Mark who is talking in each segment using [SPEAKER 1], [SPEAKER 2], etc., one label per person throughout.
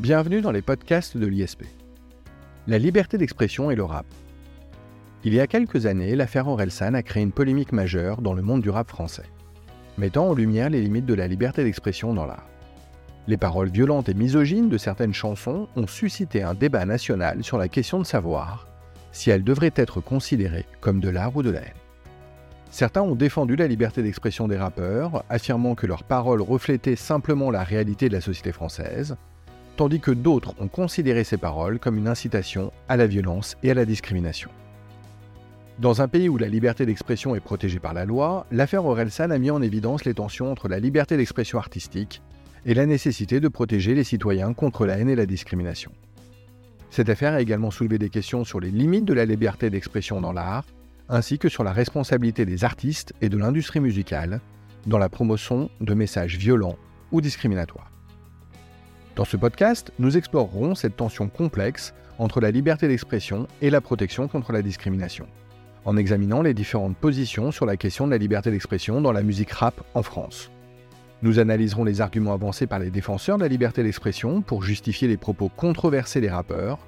[SPEAKER 1] Bienvenue dans les podcasts de l'ISP. La liberté d'expression et le rap. Il y a quelques années, l'affaire Orelsan a créé une polémique majeure dans le monde du rap français, mettant en lumière les limites de la liberté d'expression dans l'art. Les paroles violentes et misogynes de certaines chansons ont suscité un débat national sur la question de savoir si elles devraient être considérées comme de l'art ou de la haine. Certains ont défendu la liberté d'expression des rappeurs, affirmant que leurs paroles reflétaient simplement la réalité de la société française, tandis que d'autres ont considéré ces paroles comme une incitation à la violence et à la discrimination. Dans un pays où la liberté d'expression est protégée par la loi, l'affaire Orelsan a mis en évidence les tensions entre la liberté d'expression artistique et la nécessité de protéger les citoyens contre la haine et la discrimination. Cette affaire a également soulevé des questions sur les limites de la liberté d'expression dans l'art, ainsi que sur la responsabilité des artistes et de l'industrie musicale dans la promotion de messages violents ou discriminatoires. Dans ce podcast, nous explorerons cette tension complexe entre la liberté d'expression et la protection contre la discrimination, en examinant les différentes positions sur la question de la liberté d'expression dans la musique rap en France. Nous analyserons les arguments avancés par les défenseurs de la liberté d'expression pour justifier les propos controversés des rappeurs,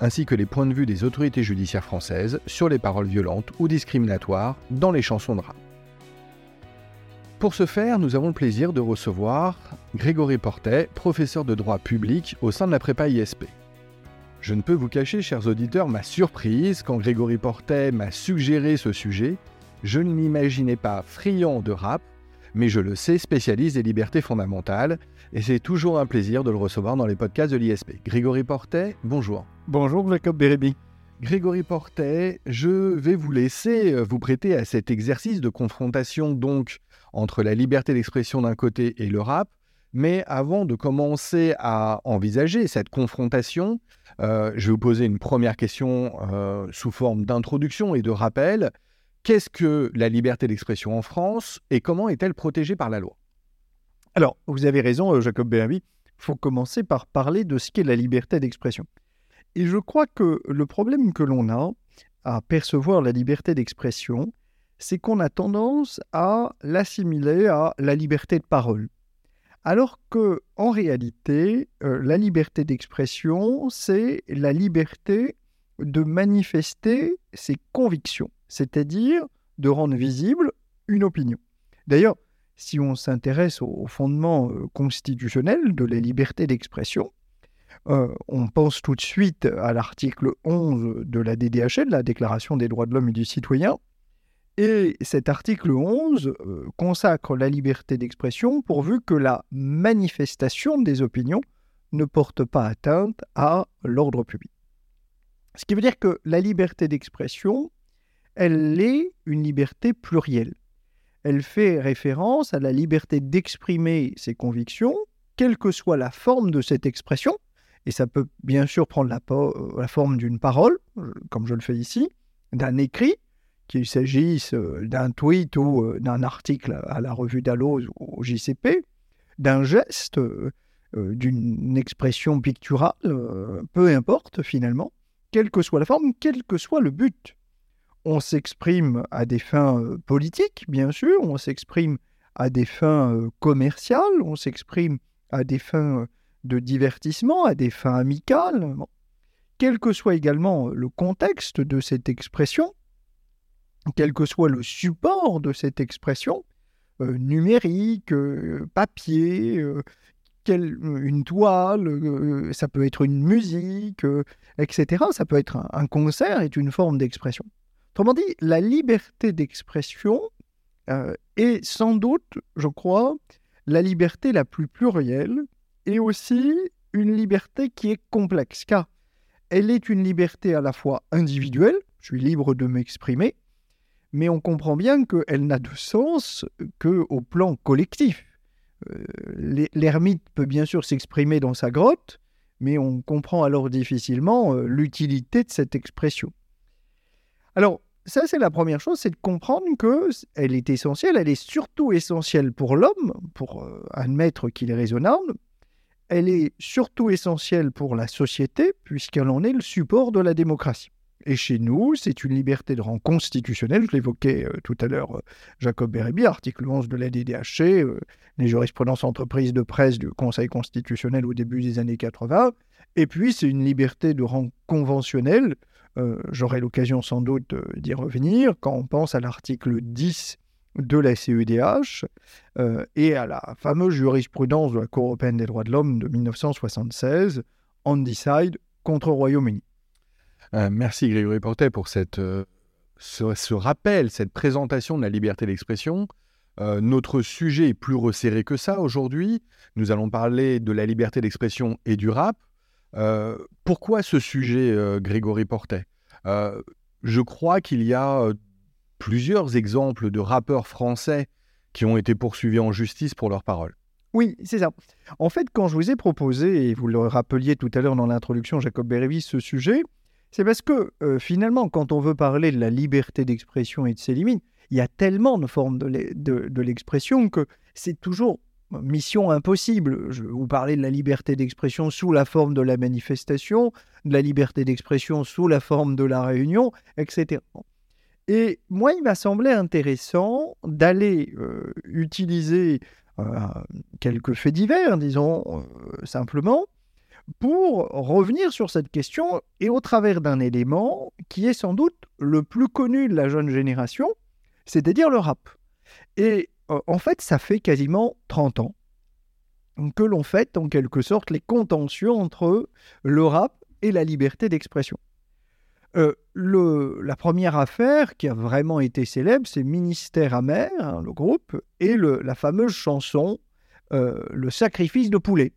[SPEAKER 1] ainsi que les points de vue des autorités judiciaires françaises sur les paroles violentes ou discriminatoires dans les chansons de rap. Pour ce faire, nous avons le plaisir de recevoir Grégory Portet, professeur de droit public au sein de la prépa ISP. Je ne peux vous cacher, chers auditeurs, ma surprise quand Grégory Portet m'a suggéré ce sujet. Je ne m'imaginais pas friand de rap, mais je le sais, spécialiste des libertés fondamentales, et c'est toujours un plaisir de le recevoir dans les podcasts de l'ISP. Grégory Portet, bonjour.
[SPEAKER 2] Bonjour Jacob Bérébi.
[SPEAKER 1] Grégory Portet, je vais vous laisser euh, vous prêter à cet exercice de confrontation donc entre la liberté d'expression d'un côté et le rap. Mais avant de commencer à envisager cette confrontation, euh, je vais vous poser une première question euh, sous forme d'introduction et de rappel. Qu'est-ce que la liberté d'expression en France et comment est-elle protégée par la loi?
[SPEAKER 2] Alors, vous avez raison, Jacob Bérébi. Il faut commencer par parler de ce qu'est la liberté d'expression. Et je crois que le problème que l'on a à percevoir la liberté d'expression, c'est qu'on a tendance à l'assimiler à la liberté de parole. Alors que, en réalité, euh, la liberté d'expression, c'est la liberté de manifester ses convictions, c'est-à-dire de rendre visible une opinion. D'ailleurs, si on s'intéresse au fondement euh, constitutionnel de la liberté d'expression, euh, on pense tout de suite à l'article 11 de la DDHL, la Déclaration des droits de l'homme et du citoyen. Et cet article 11 euh, consacre la liberté d'expression pourvu que la manifestation des opinions ne porte pas atteinte à l'ordre public. Ce qui veut dire que la liberté d'expression, elle est une liberté plurielle. Elle fait référence à la liberté d'exprimer ses convictions, quelle que soit la forme de cette expression, et ça peut bien sûr prendre la, euh, forme d'une parole, euh, comme je le fais ici, d'un écrit, qu'il s'agisse euh, d'un tweet ou d'un article à la revue Dalloz ou au JCP, d'un geste, d'une expression picturale, peu importe finalement, quelle que soit la forme, quel que soit le but. On s'exprime à des fins politiques, bien sûr, on s'exprime à des fins commerciales, on s'exprime à des fins de divertissement à des fins amicales, quel que soit également le contexte de cette expression, quel que soit le support de cette expression, euh, numérique, euh, papier, euh, une toile, ça peut être une musique, etc. Ça peut être un, un concert, est une forme d'expression. Autrement dit, la liberté d'expression est sans doute, je crois, la liberté la plus plurielle et aussi une liberté qui est complexe, car elle est une liberté à la fois individuelle, je suis libre de m'exprimer, mais on comprend bien qu'elle n'a de sens qu'au plan collectif. Euh, l'ermite peut bien sûr s'exprimer dans sa grotte, mais on comprend alors difficilement euh, l'utilité de cette expression. Alors, ça, c'est la première chose, c'est de comprendre qu'elle est essentielle, elle est surtout essentielle pour l'homme, pour euh, admettre qu'il est raisonnable, elle est surtout essentielle pour la société puisqu'elle en est le support de la démocratie. Et chez nous, c'est une liberté de rang constitutionnel. Je l'évoquais euh, tout à l'heure, euh, Jacob Bérébi, article 11 de la DDHC, euh, les jurisprudences entreprises de presse du Conseil constitutionnel au début des années 80. Et puis, c'est une liberté de rang conventionnel. J'aurai l'occasion sans doute d'y revenir quand on pense à l'article 10 de la CEDH et à la fameuse jurisprudence de la Cour européenne des droits de l'homme de 1976, on decide contre Royaume-Uni.
[SPEAKER 1] Euh, merci Grégory Portet pour cette, euh, ce, rappel, cette présentation de la liberté d'expression. Euh, notre sujet est plus resserré que ça aujourd'hui. Nous allons parler de la liberté d'expression et du rap. pourquoi ce sujet, Grégory Portet? Je crois qu'il y a plusieurs exemples de rappeurs français qui ont été poursuivis en justice pour leurs paroles.
[SPEAKER 2] Oui, c'est ça. En fait, quand je vous ai proposé, et vous le rappeliez tout à l'heure dans l'introduction, Jacob Bérévis, ce sujet, c'est parce que euh, finalement, quand on veut parler de la liberté d'expression et de ses limites, il y a tellement de formes de l'expression que c'est toujours mission impossible. Je vous parlais de la liberté d'expression sous la forme de la manifestation, de la liberté d'expression sous la forme de la réunion, etc. Et moi, il m'a semblé intéressant d'aller euh, utiliser euh, quelques faits divers, disons simplement, pour revenir sur cette question et au travers d'un élément qui est sans doute le plus connu de la jeune génération, c'est-à-dire le rap. Et euh, en fait, ça fait quasiment 30 ans que l'on fait en quelque sorte les contentions entre le rap et la liberté d'expression. Euh, la première affaire qui a vraiment été célèbre, c'est Ministère amer, hein, le groupe, et la fameuse chanson euh, Le sacrifice de poulet.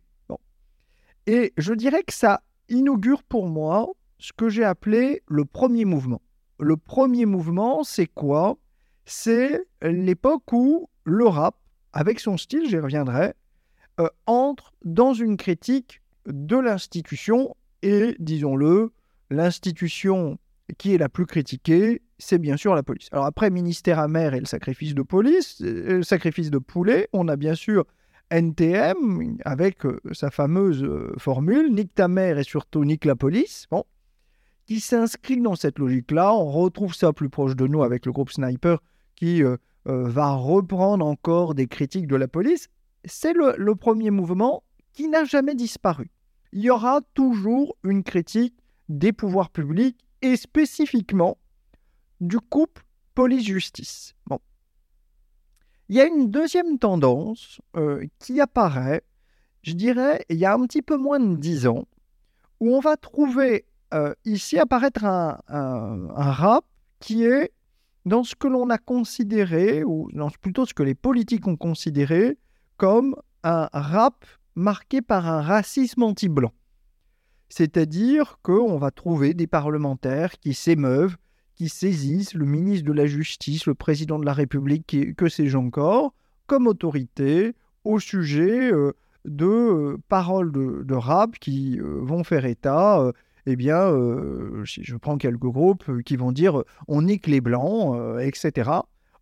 [SPEAKER 2] Et je dirais que ça inaugure pour moi ce que j'ai appelé le premier mouvement. Le premier mouvement, c'est quoi? C'est l'époque où le rap, avec son style, j'y reviendrai, euh, entre dans une critique de l'institution et, disons-le, l'institution qui est la plus critiquée, c'est bien sûr la police. Alors après, ministère amer et le sacrifice de police, euh, le sacrifice de poulet, on a bien sûr NTM, avec euh, sa fameuse euh, formule, nique ta mère et surtout nique la police, bon, qui s'inscrit dans cette logique-là. On retrouve ça plus proche de nous avec le groupe Sniper qui va reprendre encore des critiques de la police. C'est le, premier mouvement qui n'a jamais disparu. Il y aura toujours une critique des pouvoirs publics et spécifiquement du couple police-justice. Bon, il y a une deuxième tendance euh, qui apparaît, je dirais, il y a un petit peu moins de dix ans, où on va trouver euh, ici apparaître un, rap qui est dans ce que l'on a considéré, ou dans plutôt ce que les politiques ont considéré comme un rap marqué par un racisme anti-blanc. C'est-à-dire qu'on va trouver des parlementaires qui s'émeuvent qui saisissent le ministre de la Justice, le président de la République, que sais-je encore, comme autorité au sujet euh, de euh, paroles de, rap qui euh, vont faire état. eh bien, si je prends quelques groupes qui vont dire on nique les blancs, etc.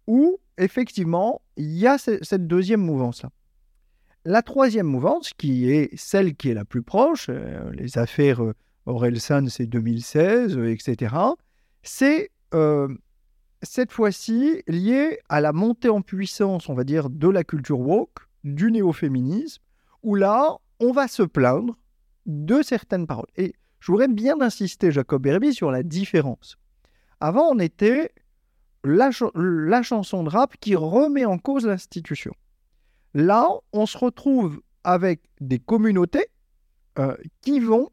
[SPEAKER 2] Ou effectivement, il y a cette deuxième mouvance-là. La troisième mouvance, qui est celle qui est la plus proche, les affaires Orelsan, c'est 2016, etc., c'est euh, cette fois-ci lié à la montée en puissance, on va dire, de la culture woke, du néo-féminisme, où là, on va se plaindre de certaines paroles. Et je voudrais bien insister, Jacob Herby, sur la différence. Avant, on était la, chanson de rap qui remet en cause l'institution. Là, on se retrouve avec des communautés euh, qui vont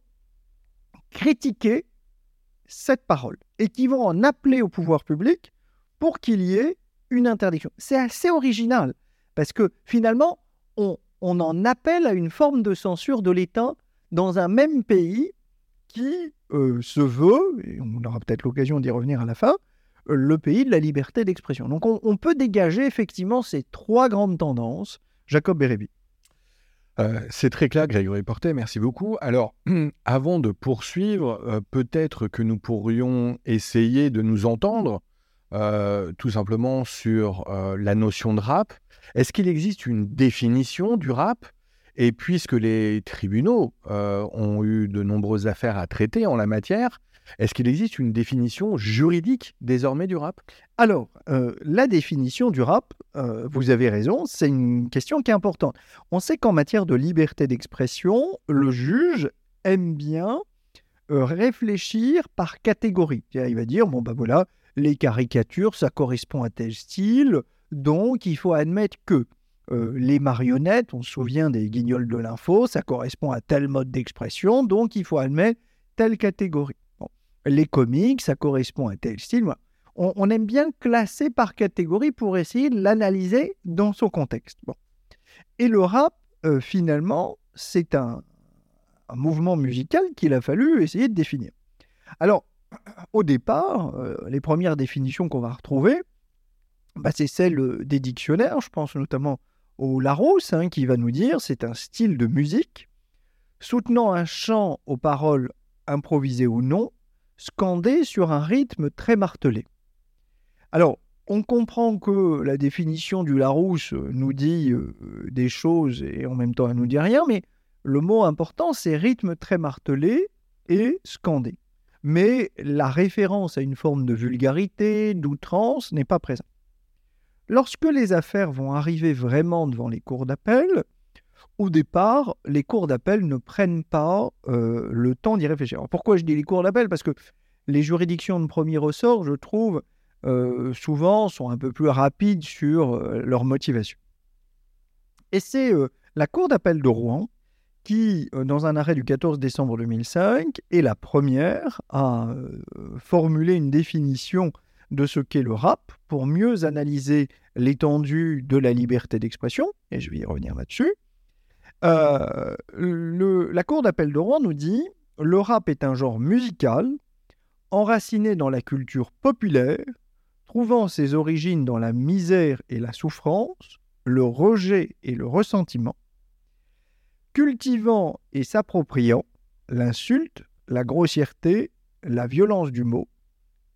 [SPEAKER 2] critiquer cette parole et qui vont en appeler au pouvoir public pour qu'il y ait une interdiction. C'est assez original parce que finalement, on, en appelle à une forme de censure de l'État dans un même pays qui euh, se veut, et on aura peut-être l'occasion d'y revenir à la fin, euh, le pays de la liberté d'expression. Donc on, peut dégager effectivement ces trois grandes tendances. Jacob Bérébi.
[SPEAKER 1] Euh, c'est très clair, Grégory Portet, merci beaucoup. Alors, avant de poursuivre, euh, peut-être que nous pourrions essayer de nous entendre euh, tout simplement sur la notion de rap. Est-ce qu'il existe une définition du rap? Et puisque les tribunaux ont eu de nombreuses affaires à traiter en la matière, Est-ce qu'il existe une définition juridique désormais du rap?
[SPEAKER 2] Alors, euh, la définition du rap, euh, vous avez raison, c'est une question qui est importante. On sait qu'en matière de liberté d'expression, le juge aime bien euh, réfléchir par catégorie. Il va dire, bon ben voilà, les caricatures, ça correspond à tel style, donc il faut admettre que les marionnettes, on se souvient des guignols de l'info, ça correspond à tel mode d'expression, donc il faut admettre telle catégorie les comics, ça correspond à tel style. On, aime bien classer par catégorie pour essayer de l'analyser dans son contexte. Bon. Et le rap, euh, finalement, c'est un, mouvement musical qu'il a fallu essayer de définir. Alors, au départ, euh, les premières définitions qu'on va retrouver, bah, c'est celles des dictionnaires. Je pense notamment au Larousse, hein, qui va nous dire c'est un style de musique soutenant un chant aux paroles improvisées ou non, scandé sur un rythme très martelé. Alors, on comprend que la définition du Larousse nous dit euh, des choses et en même temps elle nous dit rien, mais le mot important c'est rythme très martelé et scandé. Mais la référence à une forme de vulgarité, d'outrance n'est pas présente. Lorsque les affaires vont arriver vraiment devant les cours d'appel, au départ, les cours d'appel ne prennent pas euh, le temps d'y réfléchir. pourquoi je dis les cours d'appel? Parce que les juridictions de premier ressort, je trouve, euh, souvent sont un peu plus rapides sur euh, leur motivation. Et c'est la Cour d'appel de Rouen qui, dans un arrêt du 14 décembre 2005, est la première à formuler une définition de ce qu'est le rap pour mieux analyser l'étendue de la liberté d'expression, et je vais y revenir là-dessus. Euh, la Cour d'appel de Rouen nous dit le rap est un genre musical enraciné dans la culture populaire, trouvant ses origines dans la misère et la souffrance, le rejet et le ressentiment, cultivant et s'appropriant l'insulte, la grossièreté, la violence du mot,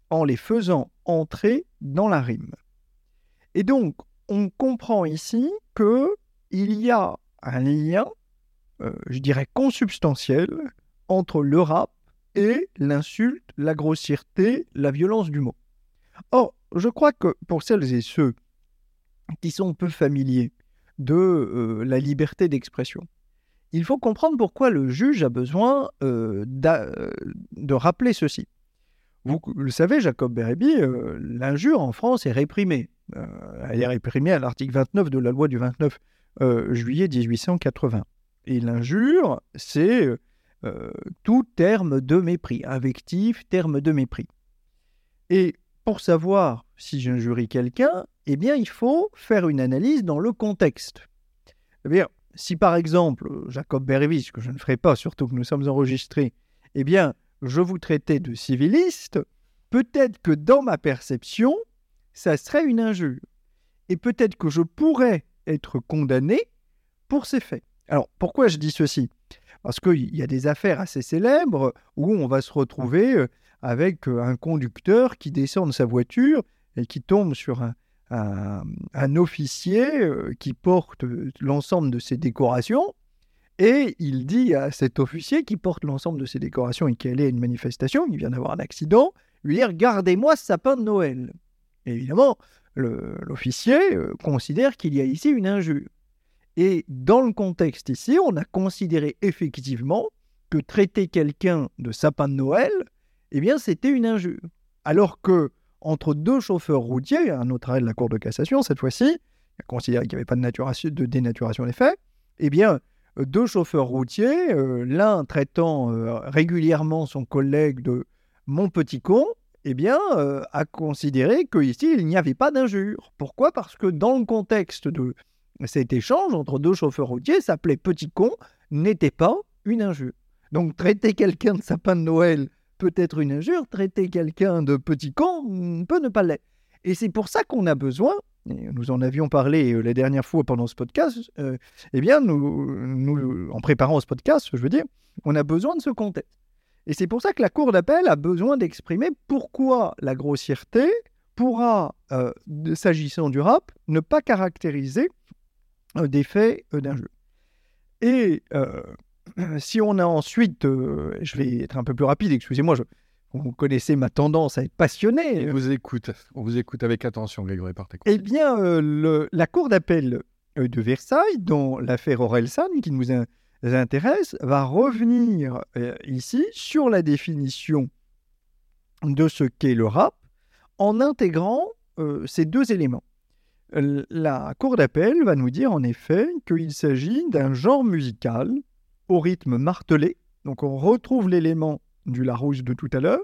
[SPEAKER 2] en les faisant entrer dans la rime. Et donc, on comprend ici que il y a un lien, euh, je dirais, consubstantiel entre le rap et l'insulte, la grossièreté, la violence du mot. Or, je crois que pour celles et ceux qui sont peu familiers de euh, la liberté d'expression, il faut comprendre pourquoi le juge a besoin euh, de rappeler ceci. Vous le savez, Jacob Bérébi, l'injure en France est réprimée. elle est réprimée à l'article 29 de la loi du 29 euh, juillet 1880. Et l'injure, c'est euh, tout terme de mépris, invectif, terme de mépris. Et pour savoir si j'injurie quelqu'un, eh bien, il faut faire une analyse dans le contexte. Eh si par exemple, Jacob Bervis, que je ne ferai pas, surtout que nous sommes enregistrés, eh bien, je vous traitais de civiliste, peut-être que dans ma perception, ça serait une injure. Et peut-être que je pourrais être condamné pour ces faits. Alors, pourquoi je dis ceci? Parce qu'il y a des affaires assez célèbres où on va se retrouver euh, avec euh, un conducteur qui descend de sa voiture et qui tombe sur un, officier euh, qui porte l'ensemble de ses décorations. Et il dit à cet officier qui porte l'ensemble de ses décorations et qui allait à une manifestation, il vient d'avoir un accident, lui dire Gardez-moi ce sapin de Noël. évidemment, l'officier euh, considère qu'il y a ici une injure. Et dans le contexte ici, on a considéré effectivement que traiter quelqu'un de sapin de Noël, eh bien, c'était une injure. Alors que entre deux chauffeurs routiers, un autre arrêt de la Cour de cassation cette fois-ci, a considéré qu'il n'y avait pas de, de, dénaturation des faits, eh bien, deux chauffeurs routiers, euh, l'un traitant euh, régulièrement son collègue de mon petit con, eh bien, euh, a considéré qu'ici, il n'y avait pas d'injure. Pourquoi? Parce que dans le contexte de cet échange entre deux chauffeurs routiers, s'appelait petit con, n'était pas une injure. Donc, traiter quelqu'un de sapin de Noël peut être une injure, traiter quelqu'un de petit con peut ne pas l'être. Et c'est pour ça qu'on a besoin, nous en avions parlé euh, la dernière fois pendant ce podcast, euh, eh bien, nous, en préparant ce podcast, je veux dire, on a besoin de ce contexte. Et c'est pour ça que la Cour d'appel a besoin d'exprimer pourquoi la grossièreté pourra, euh, s'agissant du rap, ne pas caractériser euh, des faits euh, d'un jeu. Et si on a ensuite, je vais être un peu plus rapide, excusez-moi, vous connaissez ma tendance à être passionné.
[SPEAKER 1] On vous écoute, on vous écoute avec attention, Grégory Portec.
[SPEAKER 2] Eh bien, euh, la Cour d'appel euh, de Versailles, dans l'affaire Orelsan, qui nous intéresse, va revenir euh, ici sur la définition de ce qu'est le rap en intégrant ces deux éléments. La Cour d'appel va nous dire en effet qu'il s'agit d'un genre musical au rythme martelé. Donc on retrouve l'élément du Larousse de tout à l'heure.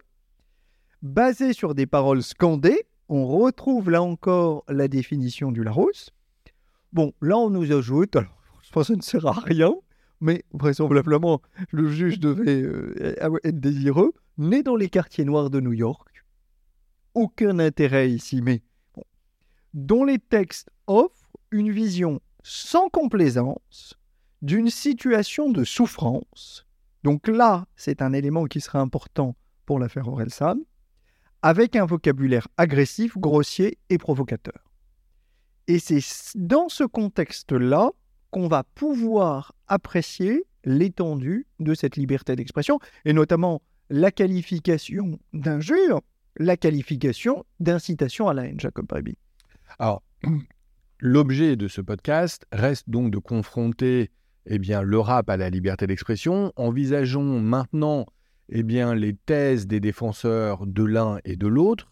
[SPEAKER 2] Basé sur des paroles scandées, on retrouve là encore la définition du Larousse. Bon, là on nous ajoute, alors je pense que ça ne sert à rien, mais vraisemblablement le juge devait euh, être désireux, né dans les quartiers noirs de New York. Aucun intérêt ici, mais dont les textes offrent une vision sans complaisance d'une situation de souffrance donc là, c'est un élément qui sera important pour l'affaire Orelsan, avec un vocabulaire agressif, grossier et provocateur. Et c'est dans ce contexte-là qu'on va pouvoir apprécier l'étendue de cette liberté d'expression, et notamment la qualification d'injure, la qualification d'incitation à la haine, Jacob Breby.
[SPEAKER 1] Alors, l'objet de ce podcast reste donc de confronter eh bien, le rap à la liberté d'expression. Envisageons maintenant eh bien, les thèses des défenseurs de l'un et de l'autre.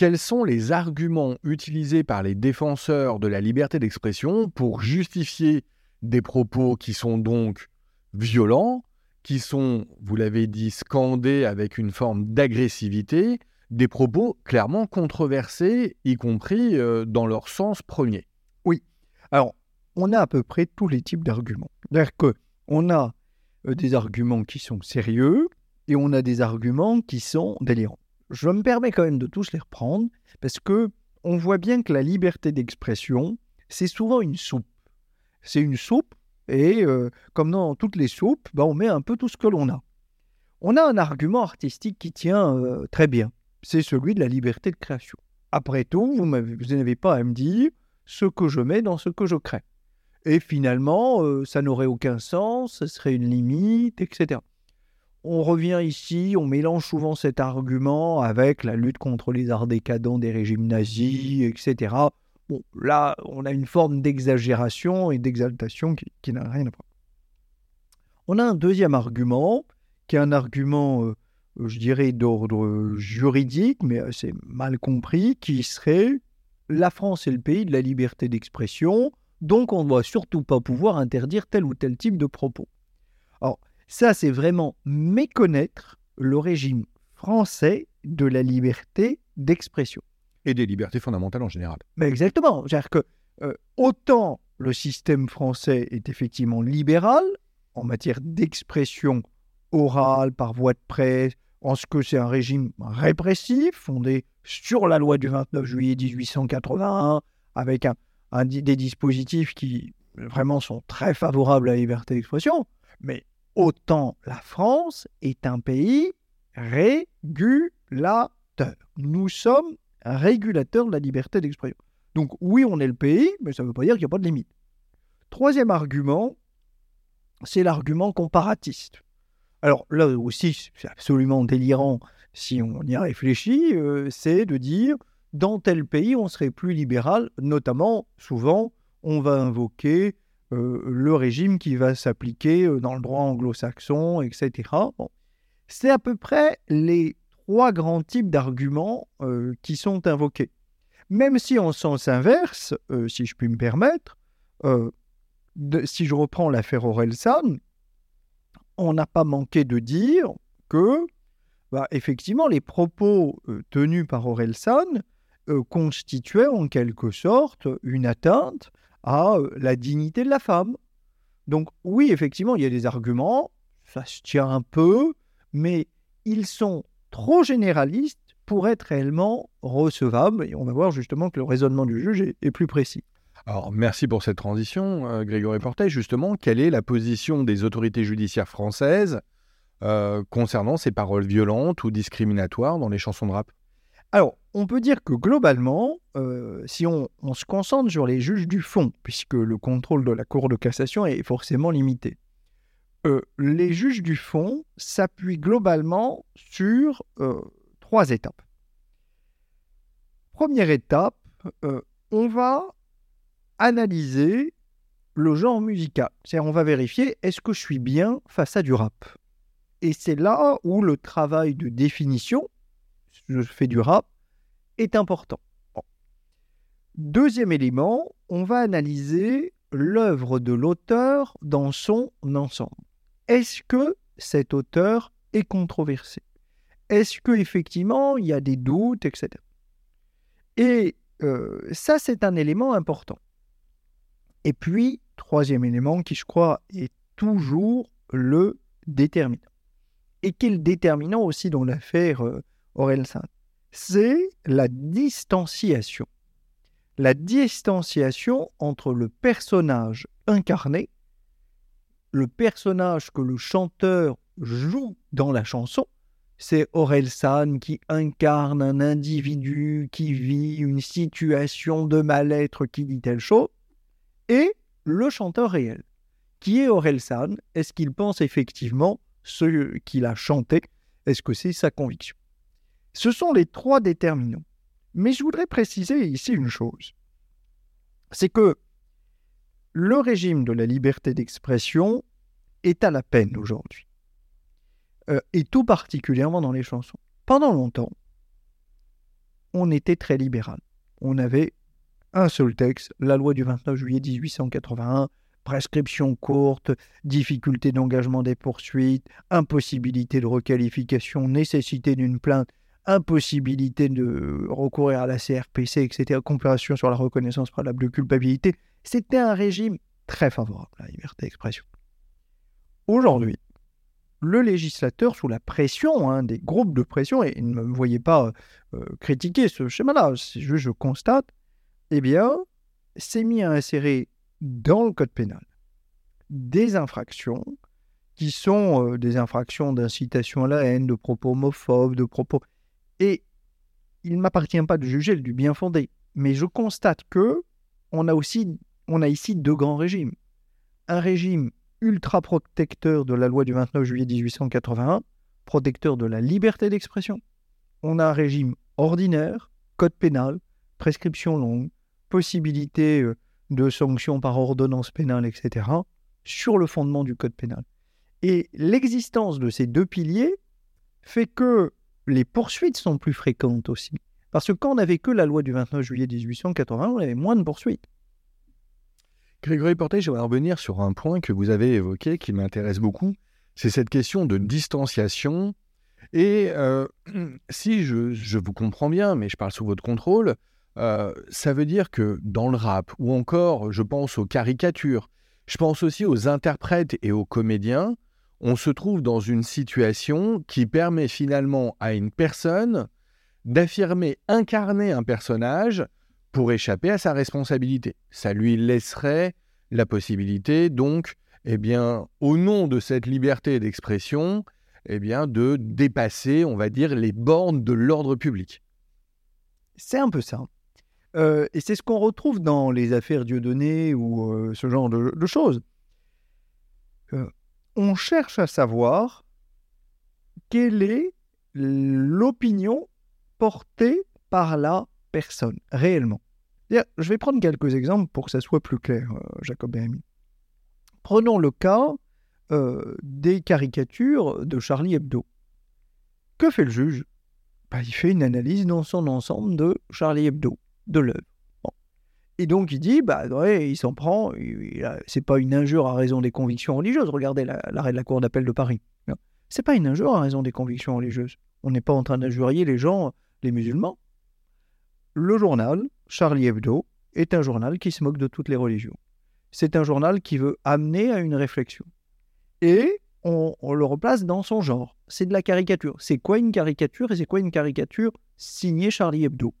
[SPEAKER 1] Quels sont les arguments utilisés par les défenseurs de la liberté d'expression pour justifier des propos qui sont donc violents, qui sont, vous l'avez dit, scandés avec une forme d'agressivité, des propos clairement controversés, y compris euh, dans leur sens premier?
[SPEAKER 2] Oui. Alors, on a à peu près tous les types d'arguments. C'est-à-dire qu'on a euh, des arguments qui sont sérieux et on a des arguments qui sont délirants. Je me permets quand même de tous les reprendre parce que on voit bien que la liberté d'expression, c'est souvent une soupe. C'est une soupe et euh, comme dans toutes les soupes, bah, on met un peu tout ce que l'on a. On a un argument artistique qui tient euh, très bien. C'est celui de la liberté de création. Après tout, vous n'avez pas à me dire ce que je mets dans ce que je crée. Et finalement, euh, ça n'aurait aucun sens, ce serait une limite, etc. On revient ici, on mélange souvent cet argument avec la lutte contre les arts décadents des régimes nazis, etc. Bon, là, on a une forme d'exagération et d'exaltation qui, n'a rien à voir. On a un deuxième argument, qui est un argument, euh, je dirais, d'ordre juridique, mais c'est mal compris, qui serait la France est le pays de la liberté d'expression, donc on ne doit surtout pas pouvoir interdire tel ou tel type de propos. Alors ça, c'est vraiment méconnaître le régime français de la liberté d'expression.
[SPEAKER 1] Et des libertés fondamentales en général.
[SPEAKER 2] Mais exactement. C'est-à-dire que euh, autant le système français est effectivement libéral en matière d'expression orale, par voie de presse, en ce que c'est un régime répressif fondé sur la loi du 29 juillet 1881, avec un, des dispositifs qui vraiment sont très favorables à la liberté d'expression, mais autant la France est un pays régulateur. Nous sommes régulateurs de la liberté d'expression. Donc oui, on est le pays, mais ça ne veut pas dire qu'il n'y a pas de limite. Troisième argument, c'est l'argument comparatiste. Alors là aussi, c'est absolument délirant si on y réfléchit, euh, c'est de dire dans tel pays, on serait plus libéral, notamment, souvent, on va invoquer euh, le régime qui va s'appliquer euh, dans le droit anglo-saxon, etc. C'est à peu près les trois grands types d'arguments euh, qui sont invoqués. Même si en sens inverse, si je puis me permettre, si je reprends l'affaire Orelsan, on n'a pas manqué de dire que, bah, effectivement, les propos tenus par Orelsan constituait en quelque sorte une atteinte à euh, la dignité de la femme. Donc oui, effectivement, il y a des arguments, ça se tient un peu, mais ils sont trop généralistes pour être réellement recevables, et on va voir justement que le raisonnement du juge est, plus précis.
[SPEAKER 1] Alors, merci pour cette transition, euh, Grégory Portet. Justement, quelle est la position des autorités judiciaires françaises concernant ces paroles violentes ou discriminatoires dans les chansons de rap?
[SPEAKER 2] Alors, on peut dire que globalement, euh, si on, se concentre sur les juges du fond, puisque le contrôle de la Cour de cassation est forcément limité, euh, les juges du fond s'appuient globalement sur euh, trois étapes. Première étape, on va analyser le genre musical. C'est-à-dire, on va vérifier est-ce que je suis bien face à du rap? Et c'est là où le travail de définition, je fais du rap, est important. Deuxième élément, on va analyser l'œuvre de l'auteur dans son ensemble. Est-ce que cet auteur est controversé? Est-ce qu'effectivement il y a des doutes, etc. Et euh, ça, c'est un élément important. Et puis, troisième élément qui, je crois, est toujours le déterminant. Et qui est le déterminant aussi dans l'affaire euh, Aurel Saint C'est la distanciation. La distanciation entre le personnage incarné, le personnage que le chanteur joue dans la chanson, c'est Aurel San qui incarne un individu qui vit une situation de mal-être qui dit telle chose, et le chanteur réel, qui est Aurel San? Est-ce qu'il pense effectivement ce qu'il a chanté? Est-ce que c'est sa conviction? Ce sont les trois déterminants. Mais je voudrais préciser ici une chose. C'est que le régime de la liberté d'expression est à la peine aujourd'hui. Euh, et tout particulièrement dans les chansons. Pendant longtemps, on était très libéral. On avait un seul texte, la loi du 29 juillet 1881, prescription courte, difficulté d'engagement des poursuites, impossibilité de requalification, nécessité d'une plainte impossibilité de recourir à la CRPC, etc., comparaison sur la reconnaissance préalable de culpabilité, c'était un régime très favorable à la liberté d'expression. Aujourd'hui, le législateur, sous la pression hein, des groupes de pression, et ne me voyez pas euh, critiquer ce schéma-là, je, je constate, eh bien, s'est mis à insérer dans le code pénal des infractions qui sont euh, des infractions d'incitation à la haine, de propos homophobes, de propos et il ne m'appartient pas de juger du bien fondé, mais je constate que on a aussi, on a ici deux grands régimes. Un régime ultra protecteur de la loi du 29 juillet 1881, protecteur de la liberté d'expression. On a un régime ordinaire, code pénal, prescription longue, possibilité euh, de sanctions par ordonnance pénale, etc., sur le fondement du code pénal. Et l'existence de ces deux piliers fait que les poursuites sont plus fréquentes aussi. Parce que quand on n'avait que la loi du 29 juillet 1880, on avait moins de poursuites.
[SPEAKER 1] Grégory Portet, je vais revenir sur un point que vous avez évoqué qui m'intéresse beaucoup. C'est cette question de distanciation. Et euh, si je, vous comprends bien, mais je parle sous votre contrôle, euh, ça veut dire que dans le rap, ou encore, je pense aux caricatures, je pense aussi aux interprètes et aux comédiens, on se trouve dans une situation qui permet finalement à une personne d'affirmer incarner un personnage pour échapper à sa responsabilité. Ça lui laisserait la possibilité, donc, eh bien, au nom de cette liberté d'expression, eh bien, de dépasser, on va dire, les bornes de l'ordre public.
[SPEAKER 2] C'est un peu ça. Euh, et c'est ce qu'on retrouve dans les affaires Dieudonné ou euh, ce genre de, choses. Euh, on cherche à savoir quelle est l'opinion portée par la personne réellement. Je vais prendre quelques exemples pour que ça soit plus clair, euh, Jacob et Prenons le cas euh, des caricatures de Charlie Hebdo. Que fait le juge? Bah, Il fait une analyse dans son ensemble de Charlie Hebdo, de l'œuvre. Et donc il dit, bah il s'en prend, c'est pas une injure à raison des convictions religieuses. Regardez l'arrêt de la Cour d'appel de Paris. C'est pas une injure à raison des convictions religieuses. On n'est pas en train d'injurier les gens, les musulmans. Le journal, Charlie Hebdo, est un journal qui se moque de toutes les religions. C'est un journal qui veut amener à une réflexion. Et on, on le replace dans son genre. C'est de la caricature. C'est quoi une caricature et c'est quoi une caricature signée Charlie Hebdo?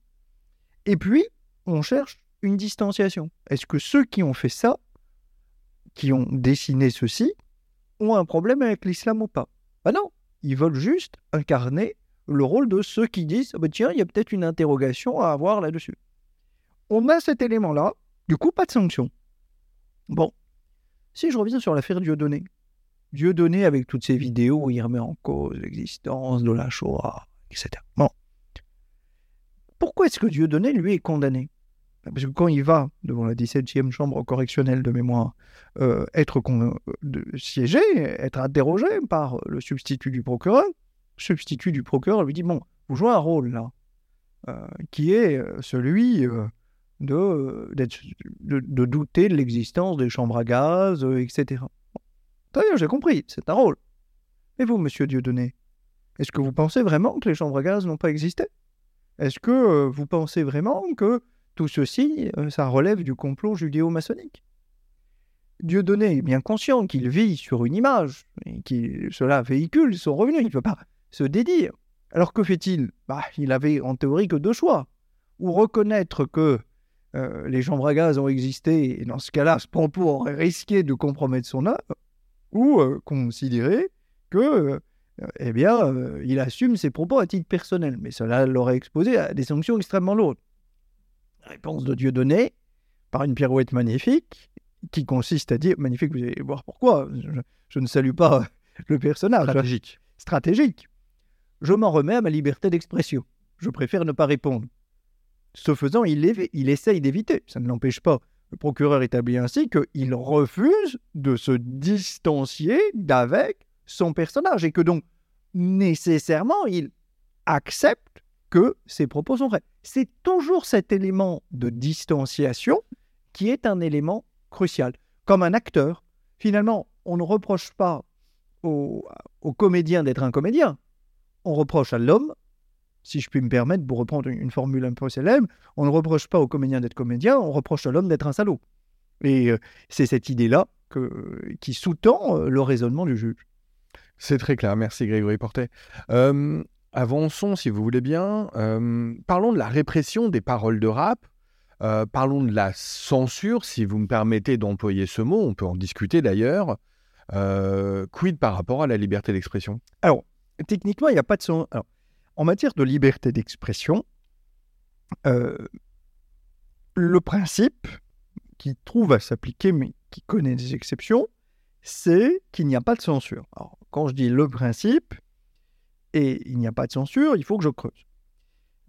[SPEAKER 2] Et puis, on cherche une distanciation Est-ce que ceux qui ont fait ça, qui ont dessiné ceci, ont un problème avec l'islam ou pas? Ben non, ils veulent juste incarner le rôle de ceux qui disent bah tiens, il y a peut-être une interrogation à avoir là-dessus. On a cet élément-là, du coup, pas de sanction. Bon, si je reviens sur l'affaire Dieudonné, Dieu donné avec toutes ces vidéos où il remet en cause l'existence de la Shoah, etc. Bon. Pourquoi est-ce que Dieu donné, lui, est condamné? Parce que quand il va devant la 17e chambre correctionnelle de mémoire, euh, être siégé, être interrogé par le substitut du procureur, le substitut du procureur lui dit, bon, vous jouez un rôle là, euh, qui est euh, celui de, douter de l'existence des chambres à gaz, etc. Très bien, j'ai compris, c'est un rôle. Mais vous, monsieur Dieudonné, est-ce que vous pensez vraiment que les chambres à gaz n'ont pas existé? Est-ce que euh, vous pensez vraiment que tout ceci, euh, ça relève du complot judéo-maçonnique Dieudonné est bien conscient qu'il vit sur une image, et que cela véhicule son revenu, il ne peut pas se dédire. Alors que fait-il? Bah, Il avait en théorie que deux choix. Ou reconnaître que euh, les chambres à gaz ont existé, et dans ce cas-là, ce propos aurait risqué de compromettre son œuvre, ou euh, considérer que, eh bien, il assume ses propos à titre personnel, mais cela l'aurait exposé à des sanctions extrêmement lourdes. Réponse de Dieu donnée par une pirouette magnifique, qui consiste à dire, magnifique, vous allez voir pourquoi, je, ne salue pas le personnage.
[SPEAKER 1] Stratégique.
[SPEAKER 2] Stratégique. Je m'en remets à ma liberté d'expression. Je préfère ne pas répondre. Ce faisant, il, il essaye d'éviter. Ça ne l'empêche pas le procureur établit ainsi qu'il refuse de se distancier d'avec son personnage et que donc nécessairement il accepte que ses propos sont vrais. C'est toujours cet élément de distanciation qui est un élément crucial. Comme un acteur, finalement, on ne reproche pas au, au comédien d'être un comédien, on reproche à l'homme si je puis me permettre, pour reprendre une formule un peu célèbre, on ne reproche pas au comédien d'être comédien, on reproche à l'homme d'être un salaud. Et euh, c'est cette idée-là qui sous-tend euh, le raisonnement du juge.
[SPEAKER 1] C'est très clair, merci Grégory Portet. Euh, avançons, si vous voulez bien. parlons de la répression des paroles de rap. parlons de la censure, si vous me permettez d'employer ce mot, on peut en discuter d'ailleurs. quid par rapport à la liberté d'expression?
[SPEAKER 2] Alors, techniquement, il n'y a pas de censure. En matière de liberté d'expression, euh, le principe qui trouve à s'appliquer, mais qui connaît des exceptions, c'est qu'il n'y a pas de censure. Alors, quand je dis le principe, et il n'y a pas de censure, il faut que je creuse.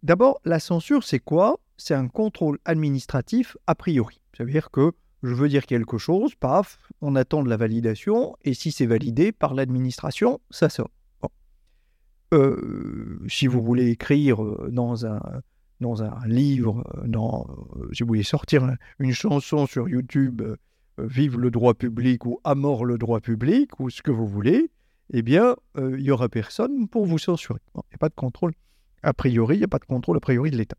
[SPEAKER 2] D'abord, la censure, c'est quoi? C'est un contrôle administratif a priori. Ça veut dire que je veux dire quelque chose, paf, on attend de la validation, et si c'est validé par l'administration, ça sort. Euh, si vous voulez écrire euh, dans un, dans un livre, euh, dans, si vous voulez sortir une chanson sur YouTube, Vive le droit public ou À mort le droit public, ou ce que vous voulez, eh bien, il n'y aura personne pour vous censurer. Il n'y a pas de contrôle a priori, il n'y a pas de contrôle a priori de l'État.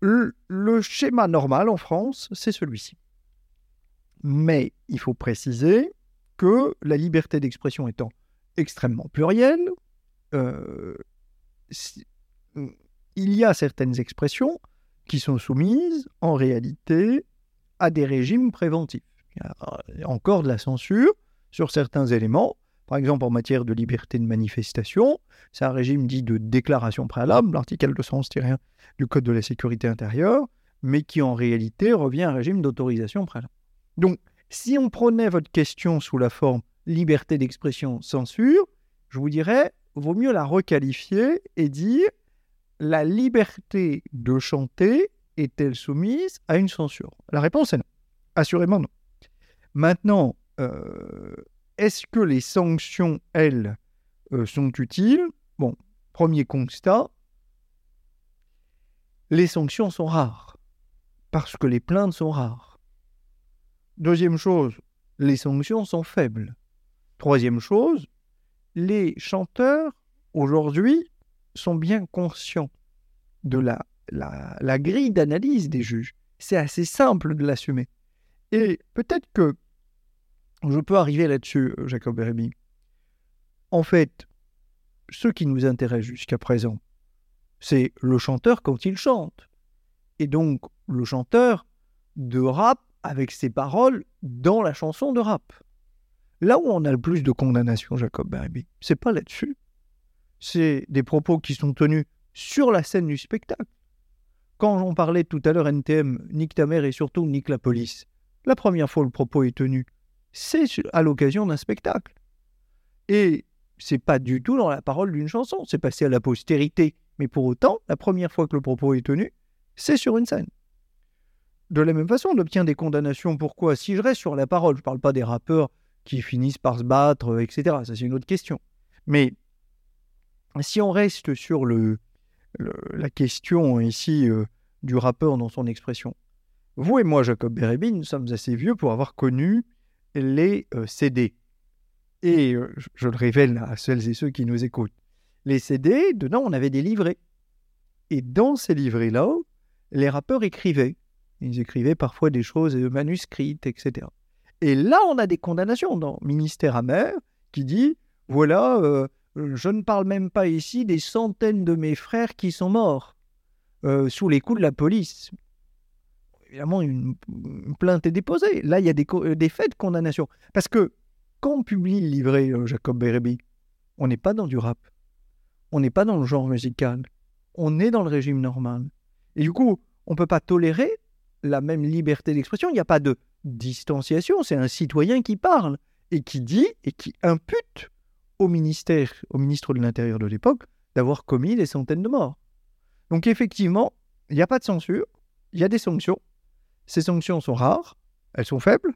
[SPEAKER 2] Le, schéma normal en France, c'est celui-ci. Mais il faut préciser que la liberté d'expression étant extrêmement plurielle, euh, il y a certaines expressions qui sont soumises en réalité à des régimes préventifs. Il y a euh, encore de la censure sur certains éléments. Par exemple, en matière de liberté de manifestation, c'est un régime dit de déclaration préalable, l'article 211-1 du Code de la sécurité intérieure, mais qui en réalité revient à un régime d'autorisation préalable. Donc, si on prenait votre question sous la forme liberté d'expression censure, je vous dirais vaut mieux la requalifier et dire la liberté de chanter est-elle soumise à une censure? La réponse est non. Assurément non. Maintenant, euh, est-ce que les sanctions, elles, euh, sont utiles? Bon, premier constat, les sanctions sont rares, parce que les plaintes sont rares. Deuxième chose, les sanctions sont faibles. Troisième chose, les chanteurs, aujourd'hui, sont bien conscients de la, la, grille d'analyse des juges. C'est assez simple de l'assumer. Et peut-être que je peux arriver là-dessus, Jacob Rémy. En fait, ce qui nous intéresse jusqu'à présent, c'est le chanteur quand il chante. Et donc, le chanteur de rap avec ses paroles dans la chanson de rap. Là où on a le plus de condamnations, Jacob Berby, c'est pas là-dessus. C'est des propos qui sont tenus sur la scène du spectacle. Quand j'en parlais tout à l'heure, NTM, nique ta mère et surtout nique la police. La première fois le propos est tenu, c'est à l'occasion d'un spectacle. Et c'est pas du tout dans la parole d'une chanson, c'est passé à la postérité. Mais pour autant, la première fois que le propos est tenu, c'est sur une scène. De la même façon, on obtient des condamnations. Pourquoi? Si je reste sur la parole, je ne parle pas des rappeurs qui finissent par se battre, etc. Ça, c'est une autre question. Mais si on reste sur le, la question ici euh, du rappeur dans son expression, vous et moi, Jacob Bérébi, nous sommes assez vieux pour avoir connu les euh, CD. Et euh, je le révèle à celles et ceux qui nous écoutent. Les CD, dedans, on avait des livrets. Et dans ces livrets-là, les rappeurs écrivaient. Ils écrivaient parfois des choses manuscrites, etc. Et là, on a des condamnations dans Ministère amer qui dit voilà, euh, je ne parle même pas ici des centaines de mes frères qui sont morts euh, sous les coups de la police. Évidemment, une, plainte est déposée. Là, il y a des, euh, des, faits de condamnation. Parce que quand on publie le livret Jacob Bérébi, on n'est pas dans du rap. On n'est pas dans le genre musical. On est dans le régime normal. Et du coup, on ne peut pas tolérer la même liberté d'expression. Il n'y a pas de distanciation. C'est un citoyen qui parle et qui dit et qui impute au ministère, au ministre de l'Intérieur de l'époque, d'avoir commis des centaines de morts. Donc effectivement, il n'y a pas de censure, il y a des sanctions. Ces sanctions sont rares, elles sont faibles,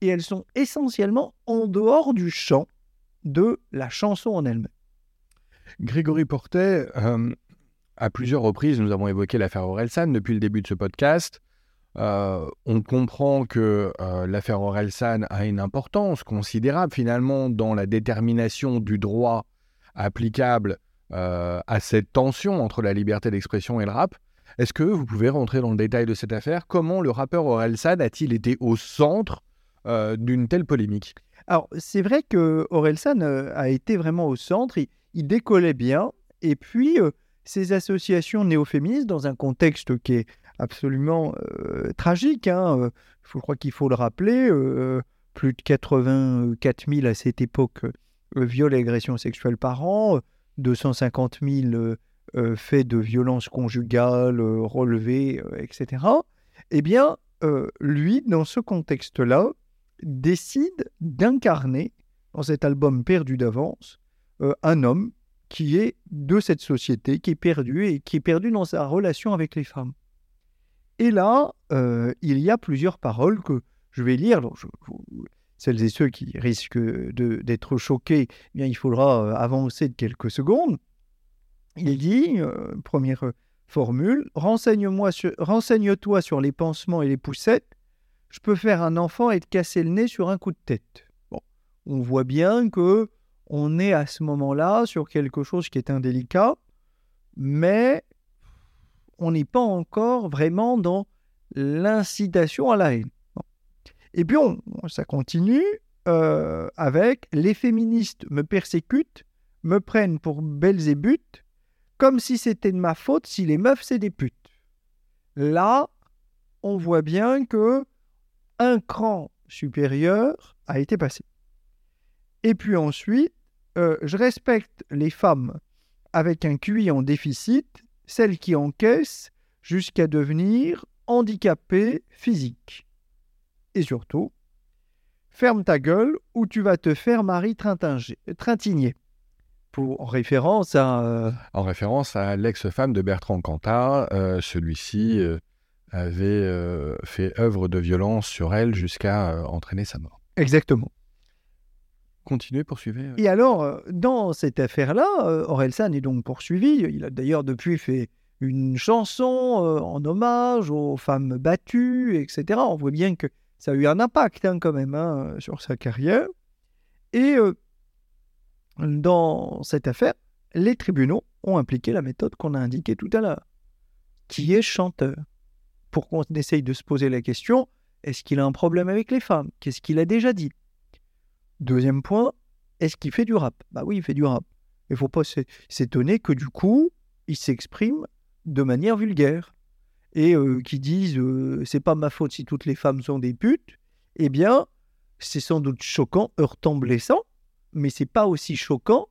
[SPEAKER 2] et elles sont essentiellement en dehors du champ de la chanson en elle-même.
[SPEAKER 1] Grégory Portet, euh, à plusieurs reprises, nous avons évoqué l'affaire Orelsan depuis le début de ce podcast. Euh, on comprend que euh, l'affaire Orelsan a une importance considérable finalement dans la détermination du droit applicable à cette tension entre la liberté d'expression et le rap. Est-ce que vous pouvez rentrer dans le détail de cette affaire? Comment le rappeur Orelsan a-t-il été au centre d'une telle polémique?
[SPEAKER 2] Alors, c'est vrai que Orelsan a été vraiment au centre, il, décollait bien, et puis ces associations néo-féministes, dans un contexte qui est absolument euh, tragique. Hein. Euh, je crois qu'il faut le rappeler. Euh, plus de 84 000 à cette époque viols et agressions sexuelles par an, 250 000 faits de violences conjugales relevés, etc. Eh bien, lui, dans ce contexte-là, décide d'incarner dans cet album perdu d'avance un homme qui est de cette société, qui est perdu et qui est perdu dans sa relation avec les femmes. Et là, euh, il y a plusieurs paroles que je vais lire. Celles et ceux qui risquent d'être choqués, eh bien, il faudra euh, avancer de quelques secondes. Il dit, euh, première formule, renseigne-moi renseigne-toi sur les pansements et les poussettes. Je peux faire un enfant et te casser le nez sur un coup de tête. Bon, on voit bien que on est à ce moment-là sur quelque chose qui est indélicat, mais on n'est pas encore vraiment dans l'incitation à la haine. Et puis, on, ça continue euh, avec les féministes me persécutent, me prennent pour Belzébuth, comme si c'était de ma faute si les meufs c'est des putes. Là, on voit bien que un cran supérieur a été passé. Et puis ensuite, euh, je respecte les femmes avec un QI en déficit celle qui encaisse jusqu'à devenir handicapée physique. Et surtout, ferme ta gueule ou tu vas te faire Marie Trintigné. En référence à... Euh,
[SPEAKER 1] en référence à l'ex-femme de Bertrand Cantat, euh, celui-ci euh, avait fait œuvre de violence sur elle jusqu'à entraîner sa mort.
[SPEAKER 2] Exactement.
[SPEAKER 1] Continuez, poursuivez.
[SPEAKER 2] Et alors, dans cette affaire-là, Orelsan est donc poursuivi. Il a d'ailleurs depuis fait une chanson en hommage aux femmes battues, etc. On voit bien que ça a eu un impact hein, quand même hein, sur sa carrière. Et dans cette affaire, les tribunaux ont impliqué la méthode qu'on a indiquée tout à l'heure, qui est chanteur. Pour qu'on essaye de se poser la question, est-ce qu'il a un problème avec les femmes? Qu'est-ce qu'il a déjà dit? Deuxième point, est-ce qu'il fait du rap? Bah oui, il fait du rap. Il ne faut pas s'étonner que du coup, il s'exprime de manière vulgaire. Et euh, qui disent euh, c'est pas ma faute si toutes les femmes sont des putes, eh bien, c'est sans doute choquant, heurtant, blessant, mais c'est pas aussi choquant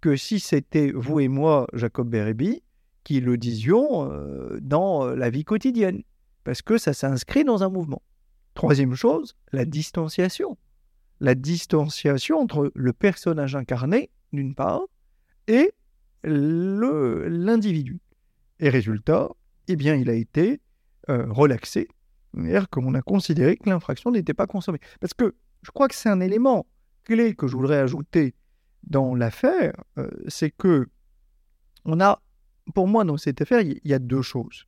[SPEAKER 2] que si c'était vous et moi, Jacob Bérébi, qui le disions euh, dans la vie quotidienne, parce que ça s'inscrit dans un mouvement. Troisième chose, la distanciation la distanciation entre le personnage incarné, d'une part, et l'individu. Et résultat, eh bien, il a été euh, relaxé, c'est-à-dire qu'on a considéré que l'infraction n'était pas consommée. Parce que je crois que c'est un élément que je voudrais ajouter dans l'affaire, euh, c'est que on a, pour moi, dans cette affaire, il y a deux choses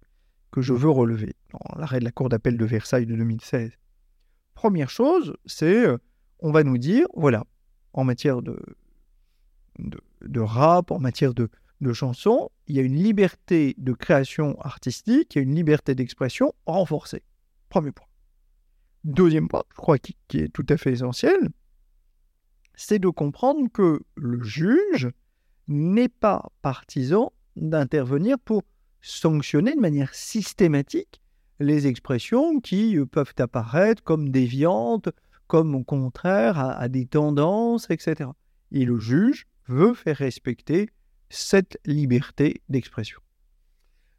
[SPEAKER 2] que je veux relever dans l'arrêt de la Cour d'appel de Versailles de 2016. Première chose, c'est euh, on va nous dire, voilà, en matière de, de, rap, en matière de, de chansons, il y a une liberté de création artistique, il y a une liberté d'expression renforcée. Premier point. Deuxième point, je crois qui est tout à fait essentiel, c'est de comprendre que le juge n'est pas partisan d'intervenir pour sanctionner de manière systématique les expressions qui euh, peuvent apparaître comme déviantes, comme au contraire à, des tendances, etc. Et le juge veut faire respecter cette liberté d'expression.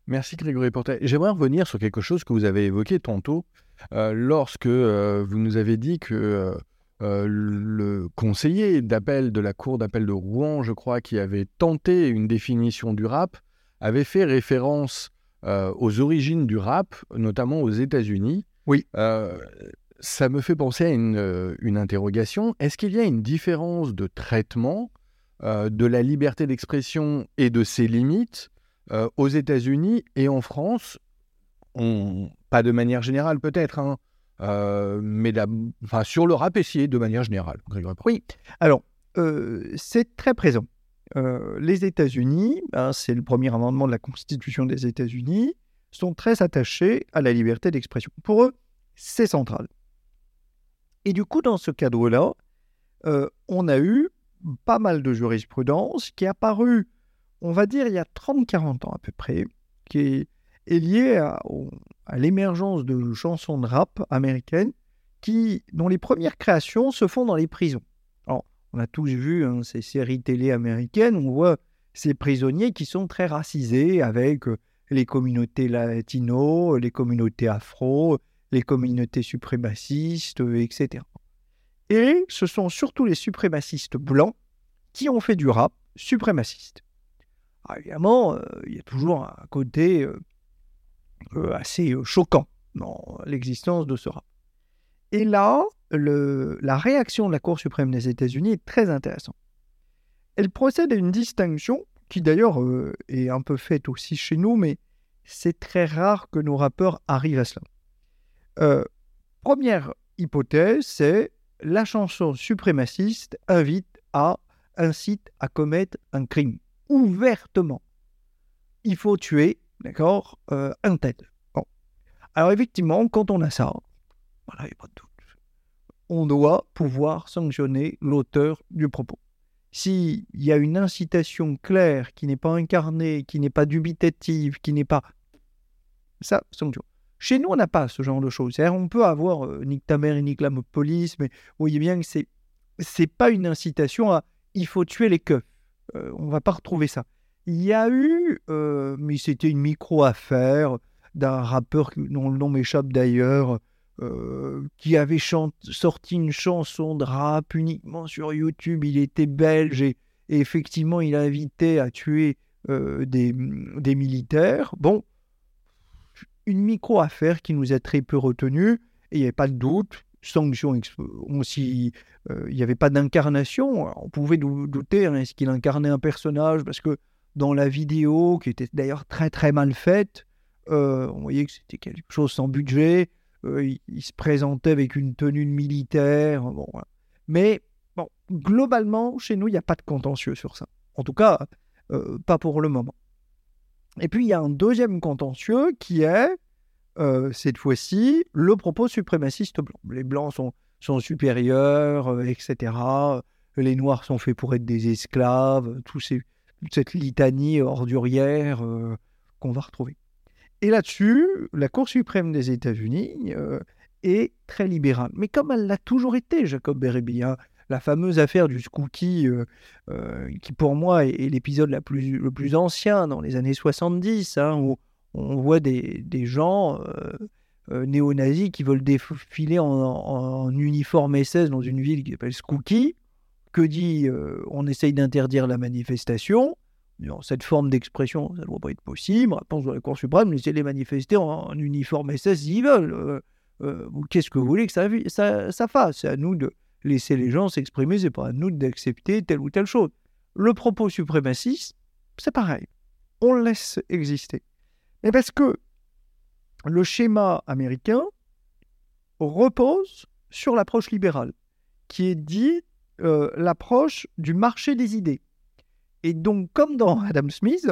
[SPEAKER 1] Merci Grégory Portet. J'aimerais revenir sur quelque chose que vous avez évoqué tantôt euh, lorsque euh, vous nous avez dit que le conseiller d'appel de la Cour d'appel de Rouen, je crois, qui avait tenté une définition du rap, avait fait référence euh, aux origines du rap, notamment aux États-Unis.
[SPEAKER 2] Oui.
[SPEAKER 1] Euh, ça me fait penser à une, euh, une interrogation. Est-ce qu'il y a une différence de traitement de la liberté d'expression et de ses limites aux États-Unis et en France? On, Pas de manière générale peut-être, hein, mais enfin, sur le rap de manière générale.
[SPEAKER 2] Oui, alors c'est très présent. Euh, les États-Unis, ben, c'est le premier amendement de la Constitution des États-Unis, sont très attachés à la liberté d'expression. Pour eux, c'est central. Et du coup, dans ce cadre-là, euh, on a eu pas mal de jurisprudence qui est apparue, on va dire, il y a 30-40 ans à peu près, qui est, liée à, à l'émergence de chansons de rap américaines qui, dont les premières créations se font dans les prisons. On a tous vu hein, ces séries télé américaines, on voit ces prisonniers qui sont très racisés avec euh, les communautés latino, les communautés afro, les communautés suprémacistes, etc. Et ce sont surtout les suprémacistes blancs qui ont fait du rap suprémaciste. Évidemment, euh, il y a toujours un côté euh, assez choquant dans l'existence de ce rap. Et là, la réaction de la Cour suprême des États-Unis est très intéressante. Elle procède à une distinction qui d'ailleurs euh, est un peu faite aussi chez nous, mais c'est très rare que nos rappeurs arrivent à cela. Euh, première hypothèse, c'est la chanson suprémaciste invite à, incite à commettre un crime ouvertement. Il faut tuer, d'accord, euh. Alors effectivement, quand on a ça, voilà, il n'y a pas de doute on doit pouvoir sanctionner l'auteur du propos. S'il y a une incitation claire qui n'est pas incarnée, qui n'est pas dubitative, qui n'est pas... Ça, sanction. Chez nous, on n'a pas ce genre de choses. On peut avoir euh, nique ta mère et nique la police, mais vous voyez bien que c'est c'est pas une incitation à il faut tuer les keufs. Euh, on va pas retrouver ça. Il y a eu, euh, mais c'était une micro-affaire d'un rappeur dont le nom m'échappe d'ailleurs, euh, qui avait sorti une chanson de rap uniquement sur YouTube. Il était belge et, effectivement, il invitait à tuer euh, des, militaires. Bon, une micro-affaire qui nous a très peu retenu et il n'y avait pas de doute. Sanction, il n'y avait pas d'incarnation. On pouvait douter, hein, est-ce qu'il incarnait un personnage Parce que dans la vidéo, qui était d'ailleurs très très mal faite, on voyait que c'était quelque chose sans budget. Euh, il, se présentait avec une tenue militaire. Bon, Mais bon, globalement, chez nous, il n'y a pas de contentieux sur ça. En tout cas, euh, pas pour le moment. Et puis, il y a un deuxième contentieux qui est, euh, cette fois-ci, le propos suprémaciste blanc. Les blancs sont, sont supérieurs, etc. Les noirs sont faits pour être des esclaves, tout ces, toute cette litanie ordurière qu'on va retrouver. Et là-dessus, la Cour suprême des États-Unis euh, est très libérale. Mais comme elle l'a toujours été, Jacob Berebi, hein, la fameuse affaire du Skookie, euh, euh, qui pour moi est, l'épisode le plus ancien dans les années 70, hein, où on voit des, gens euh, néo-nazis qui veulent défiler en, uniforme SS dans une ville qui s'appelle Skouki. Que dit euh, on essaye d'interdire la manifestation cette forme d'expression, ça ne doit pas être possible. Réponse de la Cour suprême, laissez les manifester en, uniforme SS s'ils veulent. Qu'est-ce que vous voulez que ça, ça, ça fasse C'est à nous de laisser les gens s'exprimer, c'est pas à nous d'accepter telle ou telle chose. Le propos suprémaciste, c'est pareil. On le laisse exister. Mais parce que le schéma américain repose sur l'approche libérale, qui est dit euh, l'approche du marché des idées. Et donc, comme dans Adam Smith,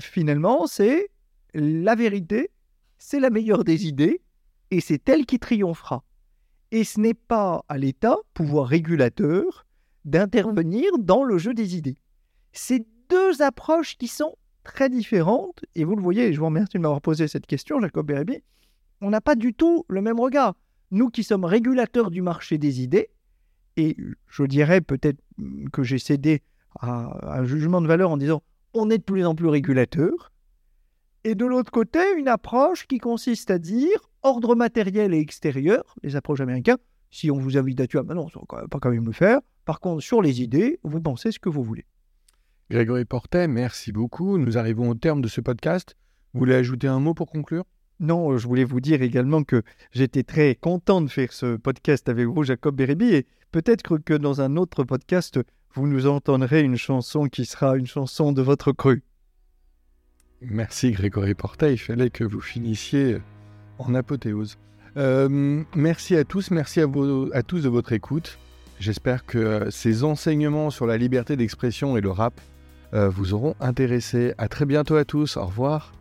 [SPEAKER 2] finalement, c'est la vérité, c'est la meilleure des idées, et c'est elle qui triomphera. Et ce n'est pas à l'État, pouvoir régulateur, d'intervenir dans le jeu des idées. C'est deux approches qui sont très différentes, et vous le voyez, je vous remercie de m'avoir posé cette question, Jacob Bérébi, on n'a pas du tout le même regard. Nous qui sommes régulateurs du marché des idées, et je dirais peut-être que j'ai cédé à un jugement de valeur en disant on est de plus en plus régulateur, et de l'autre côté, une approche qui consiste à dire ordre matériel et extérieur, les approches américaines, si on vous invite à tuer, ben non, on ne pas quand même le faire. Par contre, sur les idées, vous pensez ce que vous voulez.
[SPEAKER 1] Grégory Portet, merci beaucoup. Nous arrivons au terme de ce podcast. Vous voulez ajouter un mot pour conclure?
[SPEAKER 2] Non, je voulais vous dire également que j'étais très content de faire ce podcast avec vous, Jacob Bérébi, et peut-être que dans un autre podcast, vous nous entendrez une chanson qui sera une chanson de votre cru.
[SPEAKER 1] Merci Grégory Portet, il fallait que vous finissiez en apothéose. Euh, merci à tous, merci à, à, tous de votre écoute. J'espère que euh, ces enseignements sur la liberté d'expression et le rap euh, vous auront intéressé. À très bientôt à tous, au revoir.